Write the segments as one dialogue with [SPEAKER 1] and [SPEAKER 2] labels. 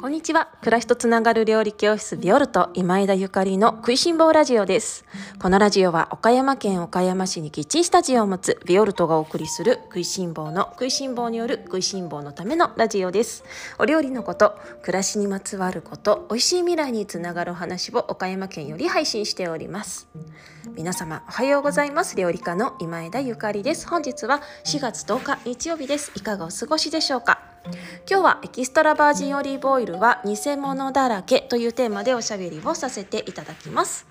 [SPEAKER 1] こんにちは。暮らしとつながる料理教室ビオルト今枝ゆかりの食いしん坊ラジオです。このラジオは岡山県岡山市にキッチンスタジオを持つビオルトがお送りする食いしん坊の食いしん坊による食いしん坊のためのラジオです。お料理のこと暮らしにまつわること美味しい未来につながるお話を岡山県より配信しております。皆様おはようございます。料理家の今枝ゆかりです。本日は4月10日日曜日です。いかがお過ごしでしょうか？今日はエキストラバージンオリーブオイルは偽物だらけというテーマでおしゃべりをさせていただきます。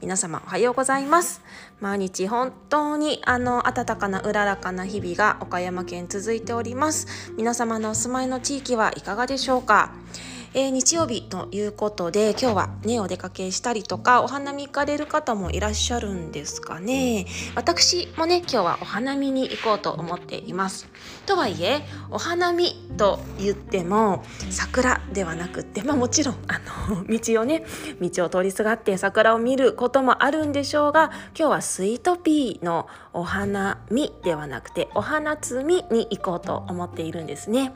[SPEAKER 1] 皆様おはようございます。毎日本当にあの暖かなうららかな日々が岡山県続いております。皆様のお住まいの地域はいかがでしょうか？えー、日曜日ということで今日はねお出かけしたりとかお花見行かれる方もいらっしゃるんですかね私もね今日はお花見に行こうと思っていますとはいえお花見と言っても桜ではなくてまあもちろんあの 道をね道を通りすがって桜を見ることもあるんでしょうが今日はスイートピーのお花見ではなくてお花摘みに行こうと思っているんですね。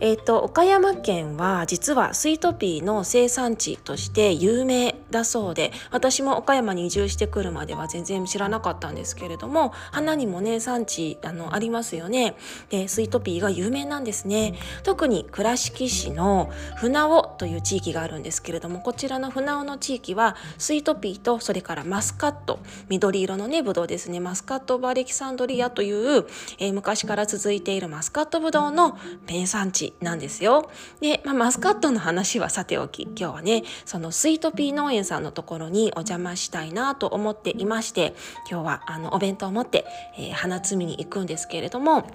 [SPEAKER 1] えーと、岡山県は実はスイートピーの生産地として有名だそうで私も岡山に移住してくるまでは全然知らなかったんですけれども花にもね産地あのありますよね。でスイートピーが有名なんですね。特に倉敷市の船尾という地域があるんですけれどもこちらの船尾の地域はスイートピーとそれからマスカット緑色のねブドウですねマスカットバレキサンドリアという、えー、昔から続いているマスカットブドウの名産地なんですよ。で、まあ、マスカットの話はさておき今日はねそのスイートピー農園さんのところにお邪魔したいなと思っていまして今日はあのお弁当を持って、えー、花摘みに行くんですけれども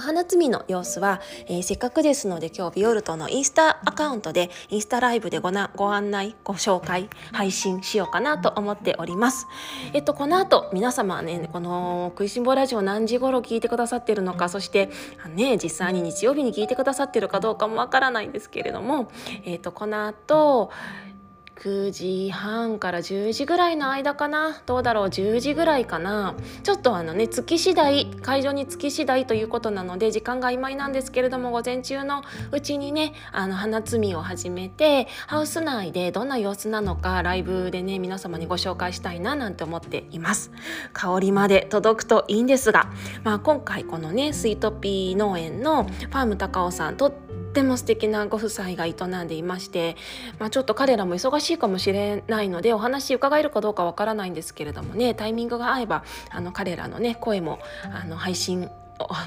[SPEAKER 1] 花摘みの様子は、えー、せっかくですので今日ビオルトのインスタアカウントでインスタライブでごなご案内ご紹介配信しようかなと思っております。えっとこの後皆様ねこの食いしん坊ラジオ何時頃聞いてくださってるのかそしてね実際に日曜日に聞いてくださってるかどうかもわからないんですけれどもえっとこの後9時半から10時ぐらいの間かな。どうだろう？10時ぐらいかな。ちょっとあのね月次第会場に月次第ということなので時間が曖昧なんですけれども午前中のうちにねあの花摘みを始めてハウス内でどんな様子なのかライブでね皆様にご紹介したいななんて思っています。香りまで届くといいんですが、まあ、今回このねスイートピー農園のファーム高尾さんとっても素敵なご夫妻が営んでいまして、まあ、ちょっと彼らも忙しいかもしれないのでお話伺えるかどうかわからないんですけれどもねタイミングが合えばあの彼らのね声もあの配信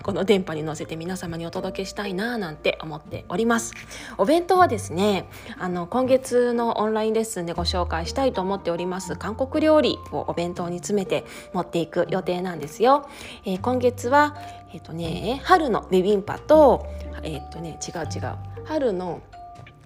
[SPEAKER 1] この電波に乗せて皆様にお届けしたいななんて思っております。お弁当はですねあの今月のオンラインレッスンでご紹介したいと思っております。韓国料理をお弁当に詰めて持っていく予定なんですよ、えー、今月はえっ、ー、とね春のビビンパとえっ、ー、とね違う違う春の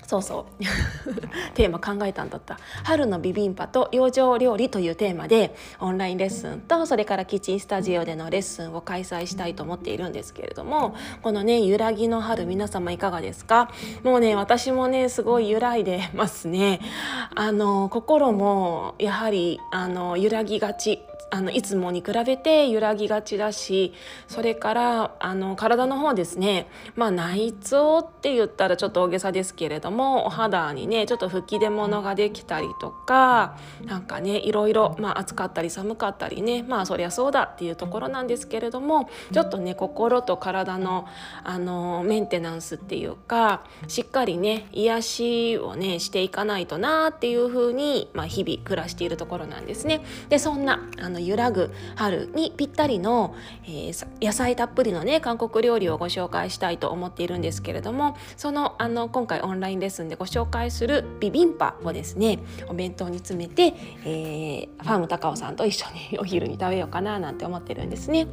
[SPEAKER 1] そうそう。テーマ考えたんだった。春のビビンパと養生料理というテーマでオンラインレッスンとそれからキッチンスタジオでのレッスンを開催したいと思っているんですけれどもこのね揺らぎの春皆様いかがですか？もうね私もねすごい揺らいでますね。あの心もやはりあの揺らぎがち。あのいつもに比べて揺らぎがちだしそれからあの体の方ですねまあ内臓って言ったらちょっと大げさですけれどもお肌にねちょっと吹き出物ができたりとかなんかねいろいろ、まあ、暑かったり寒かったりねまあそりゃそうだっていうところなんですけれどもちょっとね心と体のあのメンテナンスっていうかしっかりね癒しをねしていかないとなっていうふうに、まあ、日々暮らしているところなんですね。でそんなあの揺らぐ春にぴったりの、えー、野菜たっぷりのね韓国料理をご紹介したいと思っているんですけれどもそのあの今回オンラインレッスンでご紹介するビビンパをですねお弁当に詰めて、えー、ファーム高尾さんと一緒にお昼に食べようかななんて思ってるんですね。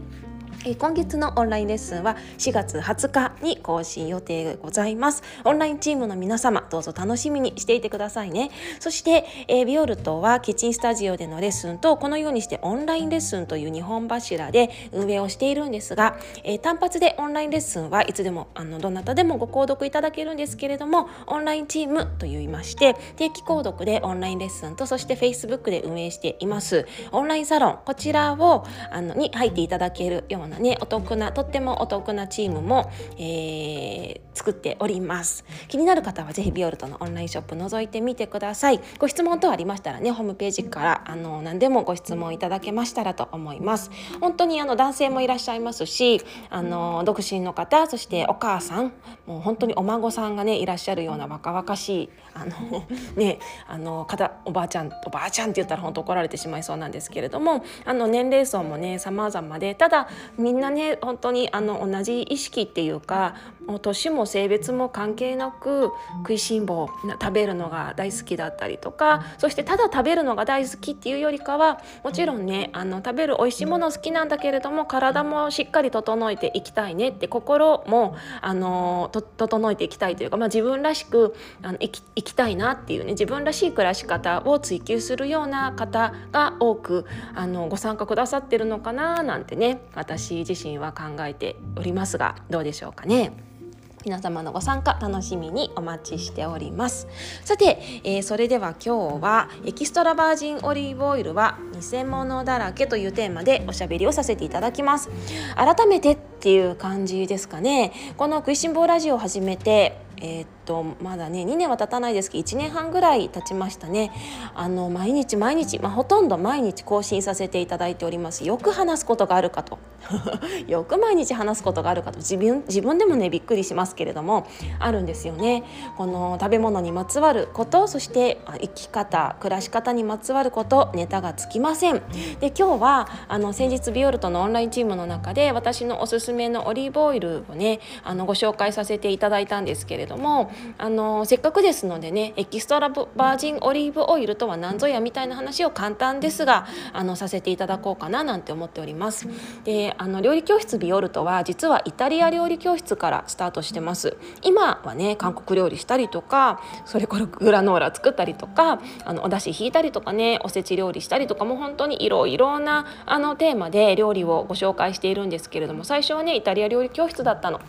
[SPEAKER 1] 今月のオンラインレッスンは4月20日に更新予定でございます。オンラインチームの皆様どうぞ楽しみにしていてくださいね。そして、えー、ビオルトはキッチンスタジオでのレッスンとこのようにしてオンラインレッスンという2本柱で運営をしているんですが、えー、単発でオンラインレッスンはいつでもあのどなたでもご購読いただけるんですけれどもオンラインチームといいまして定期購読でオンラインレッスンとそして Facebook で運営しています。オンラインサロンこちらをあのに入っていただけるようななねお得なとってもお得なチームも、えー、作っております。気になる方はぜひビオルトのオンラインショップ覗いてみてください。ご質問等ありましたらねホームページからあの何でもご質問いただけましたらと思います。本当にあの男性もいらっしゃいますしあの独身の方そしてお母さんもう本当にお孫さんがねいらっしゃるような若々しいあのねあの方おばあちゃんおばあちゃんって言ったら本当怒られてしまいそうなんですけれどもあの年齢層もね様々でただみんなね本当にあの同じ意識っていうかもう年も性別も関係なく食いしん坊食べるのが大好きだったりとかそしてただ食べるのが大好きっていうよりかはもちろんねあの食べる美味しいもの好きなんだけれども体もしっかり整えていきたいねって心もあの整えていきたいというか、まあ、自分らしくあの生き生きたいなっていうね自分らしい暮らし方を追求するような方が多くあのご参加くださってるのかななんてね私自身は考えておりますがどうでしょうかね。皆様のご参加楽しみにお待ちしております。さて、えー、それでは今日はエキストラバージンオリーブオイルは偽物だらけというテーマでおしゃべりをさせていただきます。改めてっていう感じですかね。この食いしん坊ラジオを始めてえー、っとまだね2年は経たないですけど1年半ぐらい経ちましたね。あの毎日毎日、まあ、ほとんど毎日更新させていただいております。よく話すことがあるかと。よく毎日話すことがあるかと。自分自分でもねびっくりしますけれどもあるんですよね。この食べ物にまつわることそして生き方暮らし方にまつわることネタがつきません。で今日はあの先日ビオルトのオンラインチームの中で私のおすすめのオリーブオイルをねあのご紹介させていただいたんですけれどどもあのせっかくですのでねエキストラバージンオリーブオイルとは何ぞやみたいな話を簡単ですがあのさせていただこうかななんて思っております。であの料理教室ビオルトは実はイタリア料理教室からスタートしてます今はね韓国料理したりとかそれからグラノーラ作ったりとかあのお出汁引いたりとかねおせち料理したりとかも本当にいろいろなあのテーマで料理をご紹介しているんですけれども最初はねイタリア料理教室だったの。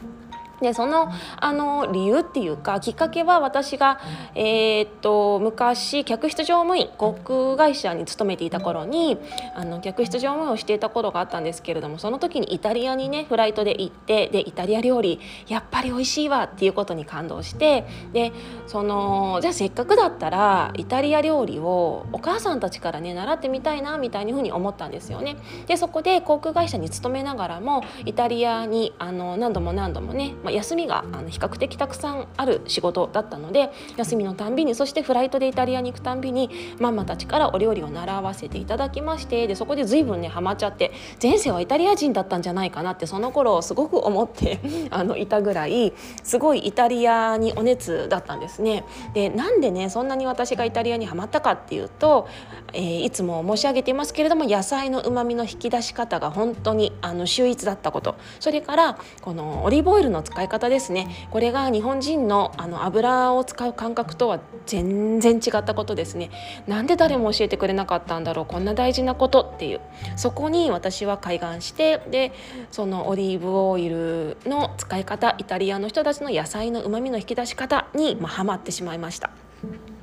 [SPEAKER 1] でそのあの理由っていうかきっかけは私が、えー、っと昔客室乗務員航空会社に勤めていた頃にあの客室乗務員をしていた頃があったんですけれどもその時にイタリアにねフライトで行ってでイタリア料理やっぱり美味しいわっていうことに感動してでそのじゃあせっかくだったらイタリア料理をお母さんたちからね習ってみたいなみたいにふうに思ったんですよね。でそこで航空会社に勤めながらもイタリアにあの何度も何度もね、まあ休みがあの比較的たくさんある仕事だったので休みのたんびにそしてフライトでイタリアに行くたんびにママたちからお料理を習わせていただきましてでそこで随分ねハマっちゃって前世はイタリア人だったんじゃないかなってその頃すごく思って あのいたぐらいすごいイタリアにお熱だったんですね。でなんでねそんなに私がイタリアにはまったかっていうと、えー、いつも申し上げていますけれども野菜のうまみの引き出し方が本当にあの秀逸だったことそれからこのオリーブオイルの使いい方ですね。これが日本人のあの油を使う感覚とは全然違ったことですね。なんで誰も教えてくれなかったんだろう。こんな大事なことっていう。そこに私は開眼してでそのオリーブオイルの使い方イタリアの人たちの野菜のうまみの引き出し方に、ま、ハマってしまいました。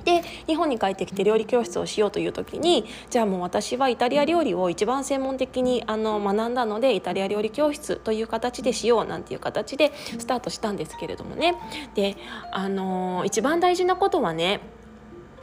[SPEAKER 1] で日本に帰ってきて料理教室をしようという時にじゃあもう私はイタリア料理を一番専門的にあの学んだのでイタリア料理教室という形でしようなんていう形でスタートしたんですけれどもねであの一番大事なことはね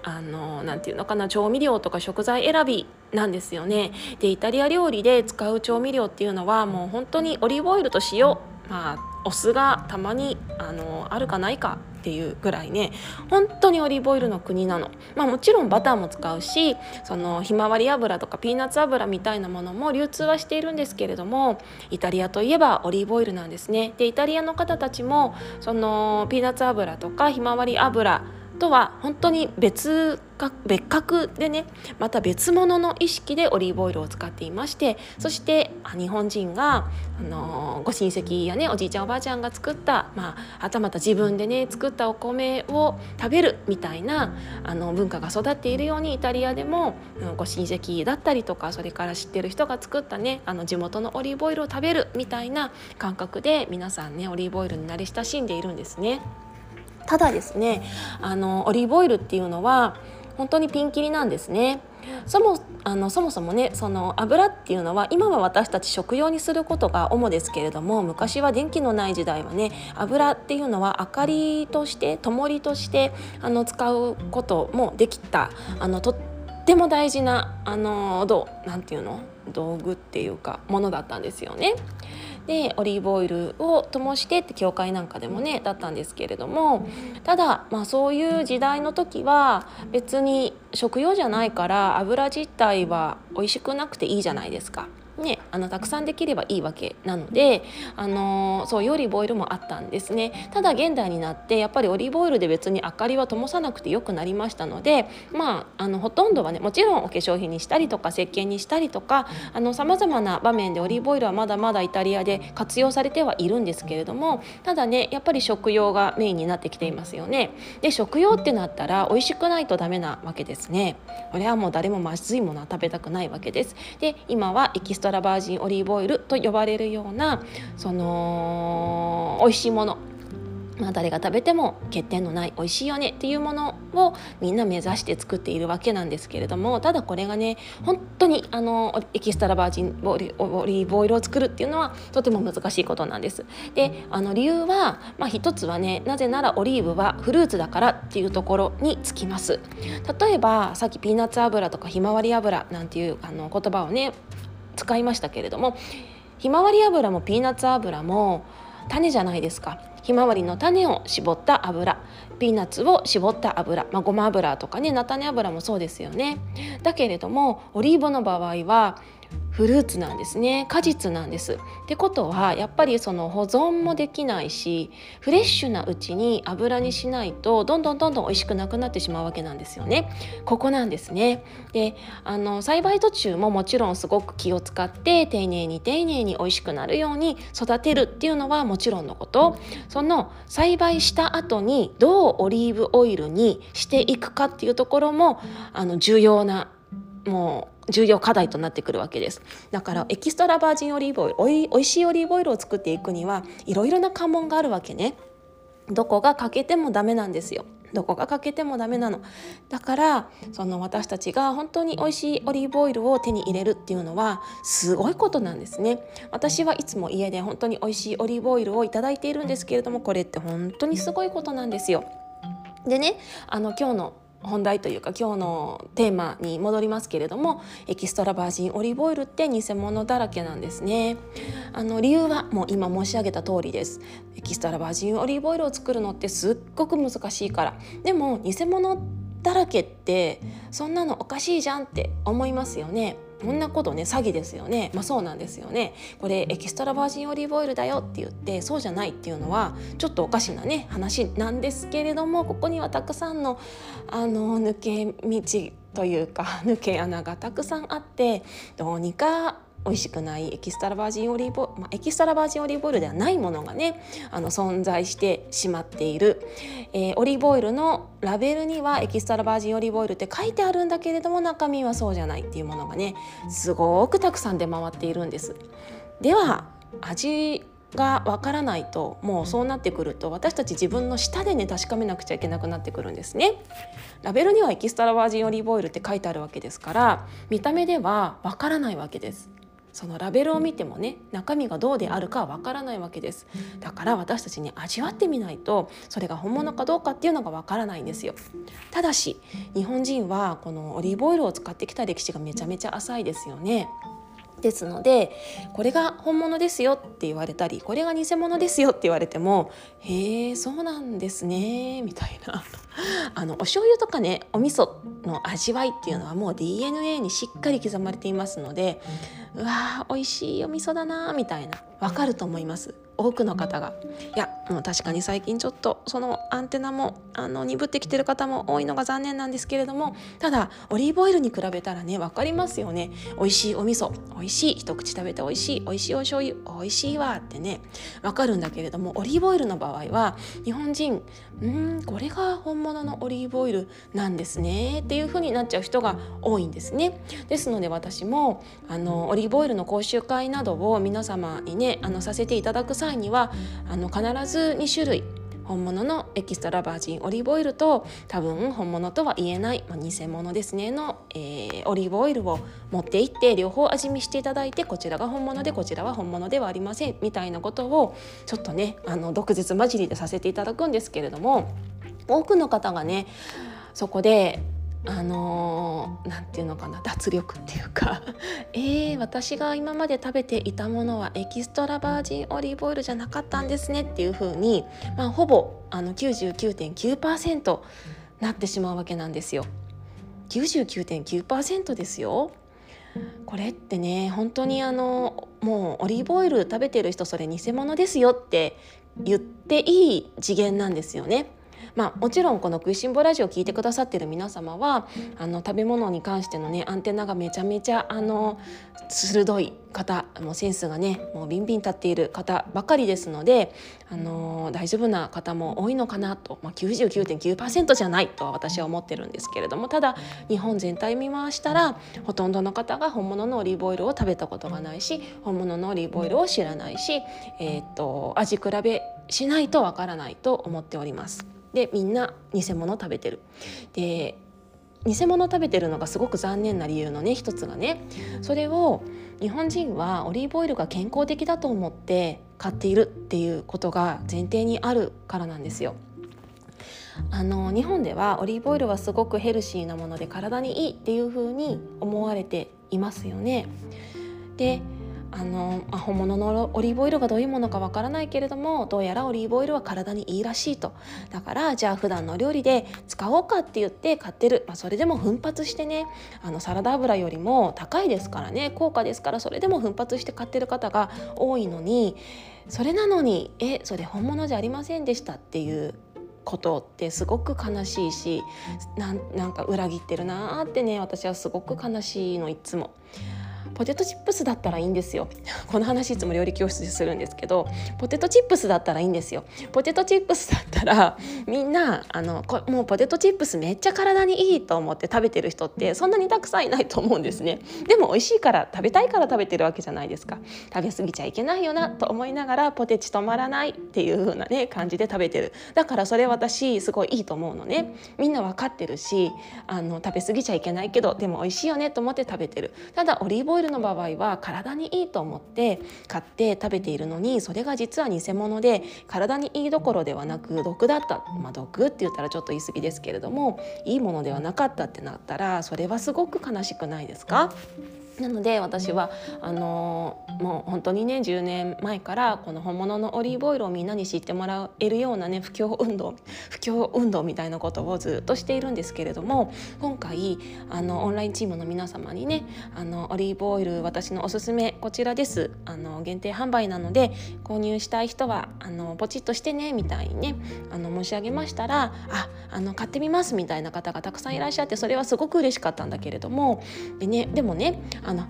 [SPEAKER 1] あのなていうのかな調味料とか食材選びなんですよね。でイタリア料理で使う調味料っていうのはもう本当にオリーブオイルと塩まあお酢がたまにあのあるかないかっていうぐらいね本当にオリーブオイルの国なの、まあ、もちろんバターも使うしそのひまわり油とかピーナッツ油みたいなものも流通はしているんですけれどもイタリアといえばオリーブオイルなんですね。でイタリアの方たちもそのピーナッツ油とかひまわり油とは本当に別別格でねまた別物の意識でオリーブオイルを使っていましてそして日本人が、あのご親戚やねおじいちゃんおばあちゃんが作った、まあ、はたまた自分でね作ったお米を食べるみたいなあの文化が育っているようにイタリアでもご親戚だったりとかそれから知ってる人が作ったねあの地元のオリーブオイルを食べるみたいな感覚で皆さんねオリーブオイルに慣れ親しんでいるんですね。ただですねあのオリーブオイルっていうのは本当にピンキリなんですね。そもあのそもそもねその油っていうのは今は私たち食用にすることが主ですけれども昔は電気のない時代はね油っていうのは明かりとして灯りとしてあの使うこともできたあのとっても大事なあのどうなんていうの？道具っていうかものだったんですよね。でオリーブオイルを灯してって教会なんかでもねだったんですけれどもただまあそういう時代の時は別に食用じゃないから油自体は美味しくなくていいじゃないですか。ね、あのたくさんできればいいわけなので、あの、そういうオリーブオイルもあったんですねただ現代になってやっぱりオリーブオイルで別に明かりは灯さなくてよくなりましたのでまああのほとんどはねもちろんお化粧品にしたりとか石鹸にしたりとかさまざまな場面でオリーブオイルはまだまだイタリアで活用されてはいるんですけれどもただねやっぱり食用がメインになってきていますよね。で食用ってなったら美味しくないとダメなわけですね。これはもう誰もまずいものは食べたくないわけです。で今はエキストラバージンオリーブオイルと呼ばれるようなその美味しいものまあ、誰が食べても欠点のない美味しいよねっていうものをみんな目指して作っているわけなんですけれどもただこれがね本当にあのエキストラバージンオリーブオイルを作るっていうのはとても難しいことなんです。であの理由は、まあ、一つはねなぜならオリーブはフルーツだからっていうところにつきます。例えばさっきピーナッツ油とかひまわり油なんていうあの言葉をね使いましたけれどもひまわり油もピーナッツ油も種じゃないですか。ひまわりの種を絞った油。ピーナッツを絞った油、まあ、ごま油とかね菜種油もそうですよね。だけれどもオリーブの場合はフルーツなんですね。果実なんです。ってことはやっぱりその保存もできないしフレッシュなうちに油にしないとどんどんどんどん美味しくなくなってしまうわけなんですよね。ここなんですね。であの栽培途中ももちろんすごく気を使って丁寧に丁寧に美味しくなるように育てるっていうのはもちろんのこと。その栽培した後にどうオリーブオイルにしていくかっていうところもあの重要なもう重要課題となってくるわけです。だからエキストラバージンオリーブオイルおいしいオリーブオイルを作っていくにはいろいろな関門があるわけね。どこが欠けてもダメなんですよ。どこが欠けてもダメなの。だからその私たちが本当に美味しいオリーブオイルを手に入れるっていうのはすごいことなんですね。私はいつも家で本当に美味しいオリーブオイルをいただいているんですけれどもこれって本当にすごいことなんですよ。でねあの今日の本題というか今日のテーマに戻りますけれどもエキストラバージンオリーブオイルって偽物だらけなんですね。あの理由はもう今申し上げた通りです。エキストラバージンオリーブオイルを作るのってすっごく難しいから。でも偽物だらけってそんなのおかしいじゃんって思いますよね。こんなことね詐欺ですよね。まあそうなんですよね。これエキストラバージンオリーブオイルだよって言ってそうじゃないっていうのはちょっとおかしなね話なんですけれどもここにはたくさんのあの抜け道というか 抜け穴がたくさんあってどうにか美味しくないエキストラバージンオリーブ、まあ、エキストラバージンオリーブオイルではないものがねあの存在してしまっている、えー、オリーブオイルのラベルにはエキストラバージンオリーブオイルって書いてあるんだけれども中身はそうじゃないっていうものがねすごくたくさん出回っているんです。では味がわからないともうそうなってくると私たち自分の舌でね確かめなくちゃいけなくなってくるんですね。ラベルにはエキストラバージンオリーブオイルって書いてあるわけですから見た目ではわからないわけです。そのラベルを見てもね中身がどうであるかわからないわけです。だから私たちに味わってみないとそれが本物かどうかっていうのがわからないんですよ。ただし日本人はこのオリーブオイルを使ってきた歴史がめちゃめちゃ浅いですよね。ですのでこれが本物ですよって言われたりこれが偽物ですよって言われてもへえそうなんですねみたいな。あのお醤油とかねお味噌の味わいっていうのはもう DNA にしっかり刻まれていますのでうわー美味しいお味噌だなみたいなわかると思います。多くの方が。いやもう確かに最近ちょっとそのアンテナもあの鈍ってきてる方も多いのが残念なんですけれどもただオリーブオイルに比べたらね分かりますよね。美味しいお味噌美味しい一口食べて美味しい美味しいお醤油美味しいわってね分かるんだけれどもオリーブオイルの場合は日本人うんこれが本物のオリーブオイルなんですねっていう風になっちゃう人が多いんですね。ですので私もあのオリーブオイルの講習会などを皆様にねあのさせていただく際にはあの必ず2種類本物のエキストラバージンオリーブオイルと多分本物とは言えない、まあ、偽物ですねの、えー、オリーブオイルを持っていって両方味見していただいてこちらが本物でこちらは本物ではありませんみたいなことをちょっとねあの毒舌混じりでさせていただくんですけれども多くの方がねそこであの何、て言うのかな脱力っていうか えー、私が今まで食べていたものはエキストラバージンオリーブオイルじゃなかったんですねっていう風にまあ、ほぼあの99.9%なってしまうわけなんですよ。99.9%ですよ。これってね本当にあのもうオリーブオイル食べてる人それ偽物ですよって言っていい次元なんですよね。まあ、もちろんこの「食いしん坊ラジオ」を聞いてくださってる皆様はあの食べ物に関してのねアンテナがめちゃめちゃあの鋭い方もうセンスがねもうビンビン立っている方ばかりですので、あの大丈夫な方も多いのかなと、まあ、99.9%じゃないとは私は思ってるんですけれどもただ日本全体見回したらほとんどの方が本物のオリーブオイルを食べたことがないし本物のオリーブオイルを知らないし、えー、っと味比べしないとわからないと思っております。でみんな偽物食べてるで偽物食べてるのがすごく残念な理由のね一つがねそれを日本人はオリーブオイルが健康的だと思って買っているっていうことが前提にあるからなんですよ。あの日本ではオリーブオイルはすごくヘルシーなもので体にいいっていう風に思われていますよね。であの、あ、本物のオリーブオイルがどういうものかわからないけれどもどうやらオリーブオイルは体にいいらしいと。だからじゃあ普段の料理で使おうかって言って買ってる、まあ、それでも奮発してね。あのサラダ油よりも高いですからね。高価ですからそれでも奮発して買ってる方が多いのにそれなのにえそれ本物じゃありませんでしたっていうことってすごく悲しいしなんか裏切ってるなーってね私はすごく悲しいのいつも。ポテトチップスだったらいいんですよ。この話いつも料理教室でするんですけどポテトチップスだったらいいんですよ。ポテトチップスだったらみんなあのこもうポテトチップスめっちゃ体にいいと思って食べてる人ってそんなにたくさんいないと思うんですね。でも美味しいから食べたいから食べてるわけじゃないですか。食べ過ぎちゃいけないよなと思いながらポテチ止まらないっていう風なね感じで食べてる。だからそれ私すごいいいと思うのね。みんな分かってるしあの食べ過ぎちゃいけないけどでも美味しいよねと思って食べてる。ただオリーブオイルルの場合は体にいいと思って買って食べているのにそれが実は偽物で体にいいどころではなく毒だった、まあ、毒って言ったらちょっと言い過ぎですけれどもいいものではなかったってなったらそれはすごく悲しくないですか？なので私はあのもう本当にね10年前からこの本物のオリーブオイルをみんなに知ってもらえるようなね布教運動布教運動みたいなことをずっとしているんですけれども今回あのオンラインチームの皆様にねあのオリーブオイル私のおすすめこちらです。あの限定販売なので購入したい人はあのポチッとしてねみたいにねあの申し上げましたらああの買ってみますみたいな方がたくさんいらっしゃってそれはすごく嬉しかったんだけれどもで,、ね、でもねあの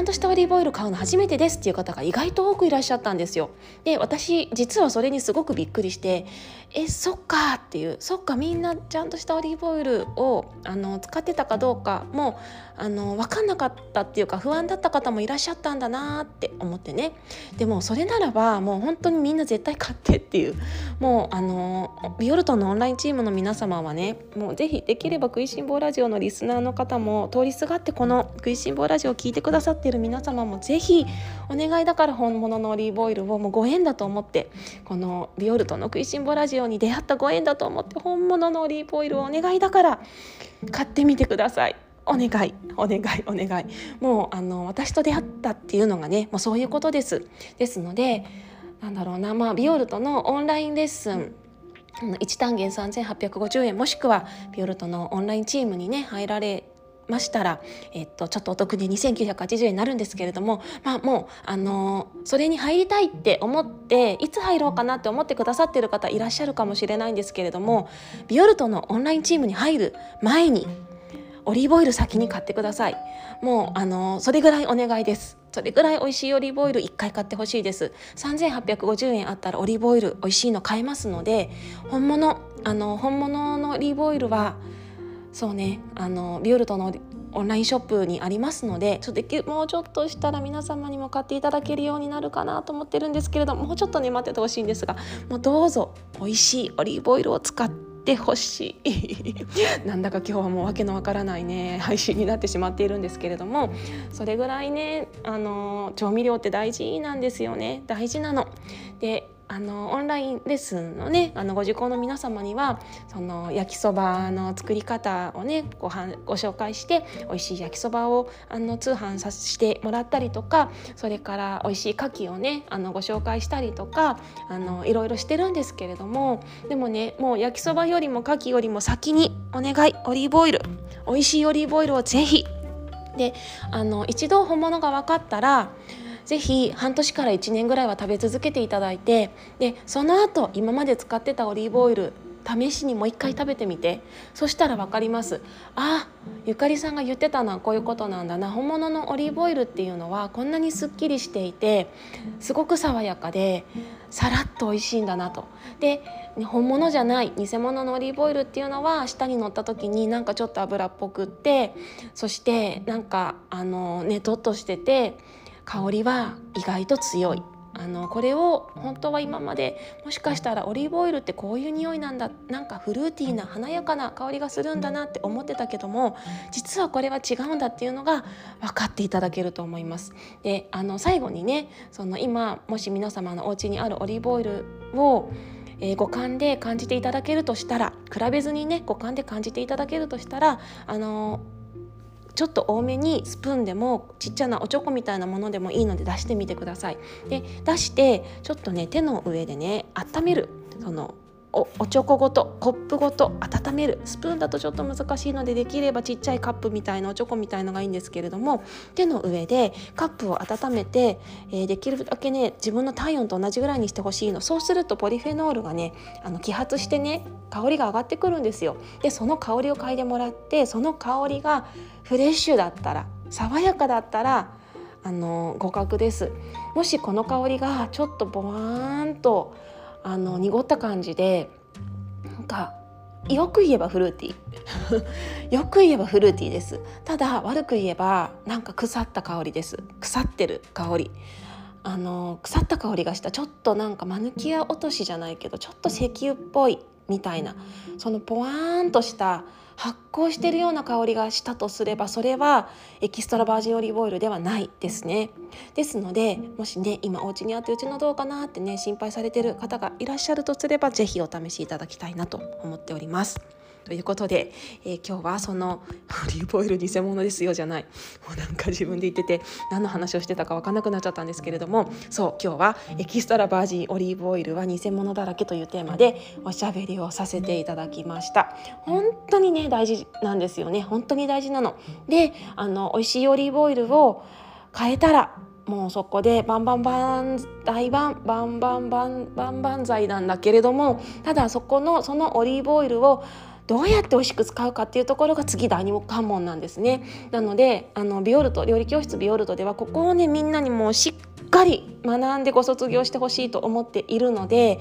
[SPEAKER 1] ゃんとしたオリーブオイル買うの初めてですっていう方が意外と多くいらっしゃったんですよ。で私実はそれにすごくびっくりしてえそっかっていうそっかみんなちゃんとしたオリーブオイルをあの使ってたかどうかもあの分かんなかったっていうか不安だった方もいらっしゃったんだなって思ってねでもそれならばもう本当にみんな絶対買ってっていうもうあのビオルトのオンラインチームの皆様はねもうぜひできれば食いしん坊ラジオのリスナーの方も通りすがってこの食いしん坊ラジオを聞いてくださっている皆様もぜひお願いだから本物のオリーブオイルをもうご縁だと思ってこのビオルトの食いしん坊ラジオオに出会ったご縁だと思って本物のオリーブオイルをお願いだから買ってみてください。お願いお願いお願いもうあの私と出会ったっていうのがねもうそういうことですですのでなんだろうなまあビオルトのオンラインレッスン1単元3850円もしくはビオルトのオンラインチームにね入られましたら、えっと、ちょっとお得に2980円になるんですけれども、まあ、もう、あのそれに入りたいって思っていつ入ろうかなって思ってくださってる方いらっしゃるかもしれないんですけれどもビオルトのオンラインチームに入る前にオリーブオイル先に買ってください。もうあのそれぐらいお願いです。それぐらい美味しいオリーブオイル1回買ってほしいです。3850円あったらオリーブオイル美味しいの買えますので本物あの本物のオリーブオイルはそうねあのビオルトのオンラインショップにありますのでちょっともうちょっとしたら皆様にも買っていただけるようになるかなと思ってるんですけれどもうちょっとね待っててほしいんですがもうどうぞ美味しいオリーブオイルを使ってほしいなんだか今日はもう訳のわからないね配信になってしまっているんですけれどもそれぐらいねあの調味料って大事なんですよね大事なの。であのオンラインレッスンのねあのご受講の皆様にはその焼きそばの作り方をねごはご紹介して美味しい焼きそばをあの通販させてもらったりとかそれから美味しい牡蠣をねあのご紹介したりとかあのいろいろしてるんですけれどもでもねもう焼きそばよりも牡蠣よりも先にお願いオリーブオイル美味しいオリーブオイルをぜひ。であの一度本物が分かったらぜひ半年から1年ぐらいは食べ続けていただいてでその後今まで使ってたオリーブオイル試しにもう一回食べてみて。そしたら分かります。あゆかりさんが言ってたのはこういうことなんだな。本物のオリーブオイルっていうのはこんなにすっきりしていてすごく爽やかでさらっと美味しいんだなと。で本物じゃない偽物のオリーブオイルっていうのは下に乗った時になんかちょっと油っぽくってそしてなんかあのねとっとしてて香りは意外と強いあのこれを本当は今までもしかしたらオリーブオイルってこういう匂いなんだなんかフルーティーな華やかな香りがするんだなって思ってたけども実はこれは違うんだっていうのが分かっていただけると思います。であの最後にねその今もし皆様のお家にあるオリーブオイルをえー、五感で感じていただけるとしたら比べずにね五感で感じていただけるとしたらあのーちょっと多めにスプーンでもちっちゃなおちょこみたいなものでもいいので出してみてください。で出してちょっとね手の上でね温めるそのおおちょこごとコップごと温める。スプーンだとちょっと難しいのでできればちっちゃいカップみたいなおちょこみたいのがいいんですけれども手の上でカップを温めて、えー、できるだけね自分の体温と同じぐらいにしてほしいの。そうするとポリフェノールがねあの揮発してね香りが上がってくるんですよ。でその香りを嗅いでもらってその香りがフレッシュだったら爽やかだったらあの互角です。もしこの香りがちょっとボワーンとあの濁った感じでなんかよく言えばフルーティー。よく言えばフルーティーです。ただ悪く言えばなんか腐った香りです。腐ってる香り。あの腐った香りがしたちょっとなんかマヌキア落としじゃないけどちょっと石油っぽいみたいな。そのポワーンとした発酵してるような香りがしたとすればそれはエキストラバージンオリーブオイルではないですねですのでもしね今お家にあってうちのどうかなってね心配されてる方がいらっしゃるとすれば是非お試しいただきたいなと思っております。ということで、えー、今日はその オリーブオイル偽物ですよじゃない。もうなんか自分で言ってて何の話をしてたか分かんなくなっちゃったんですけれども。そう今日はエキストラバージンオリーブオイルは偽物だらけというテーマでおしゃべりをさせていただきました。本当にね大事なんですよね。本当に大事なの。であの美味しいオリーブオイルを変えたらもうそこでバンバンバン大バンバンバンバンバンバン剤なんだけれどもただそこのそのオリーブオイルをどうやって美味しく使うかっていうところが次第二関門なんですね。なのであのビオルト料理教室ビオルトではここをねみんなにもしっかり学んでご卒業してほしいと思っているので。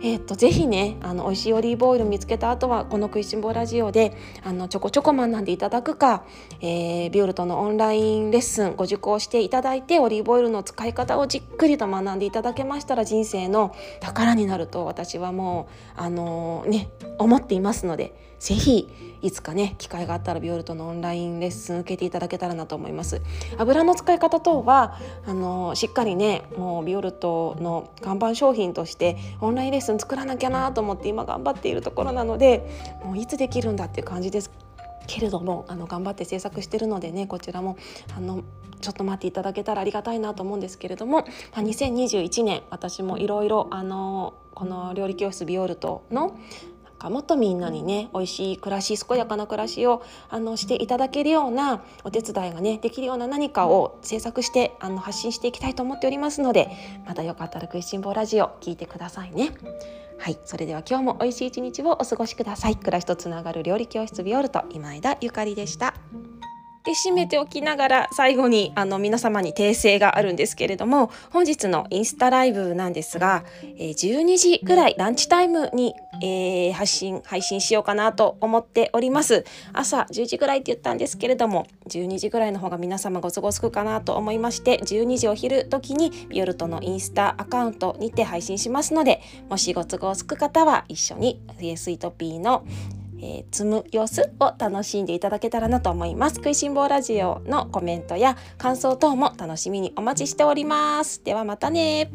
[SPEAKER 1] えー、っとぜひねあの美味しいオリーブオイル見つけた後はこの「食いしん坊ラジオで」あのちょこちょこ学んでいただくか、えー、ビオルトのオンラインレッスンご受講していただいてオリーブオイルの使い方をじっくりと学んでいただけましたら人生の宝になると私はもうあのー、ね思っていますので。ぜひいつかね機会があったらビオルトのオンラインレッスン受けていただけたらなと思います油の使い方等はあのしっかりねもうビオルトの看板商品としてオンラインレッスン作らなきゃなと思って今頑張っているところなのでもういつできるんだっていう感じですけれどもあの頑張って制作してるのでねこちらもあのちょっと待っていただけたらありがたいなと思うんですけれども、まあ、2021年私もいろいろこの料理教室ビオルトのかもっとみんなにね美味しい暮らし健やかな暮らしをあのしていただけるようなお手伝いがねできるような何かを制作してあの発信していきたいと思っておりますのでまたよかったら「食いしん坊ラジオ」聞いてくださいね。はい、それでは今日も美味しい一日をお過ごしください。暮らしとつながる料理教室ビオルト今枝ゆかりでした。で締めておきながら最後にあの皆様に訂正があるんですけれども本日のインスタライブなんですが、えー、12時ぐらいランチタイムにえー、配信配信しようかなと思っております。朝10時ぐらいって言ったんですけれども12時ぐらいの方が皆様ご都合つくかなと思いまして12時お昼時にビオルトのインスタアカウントにて配信しますのでもしご都合つく方は一緒にスイートピーのえー、積む様子を楽しんでいただけたらなと思います。食いしん坊ラジオのコメントや感想等も楽しみにお待ちしております。ではまたね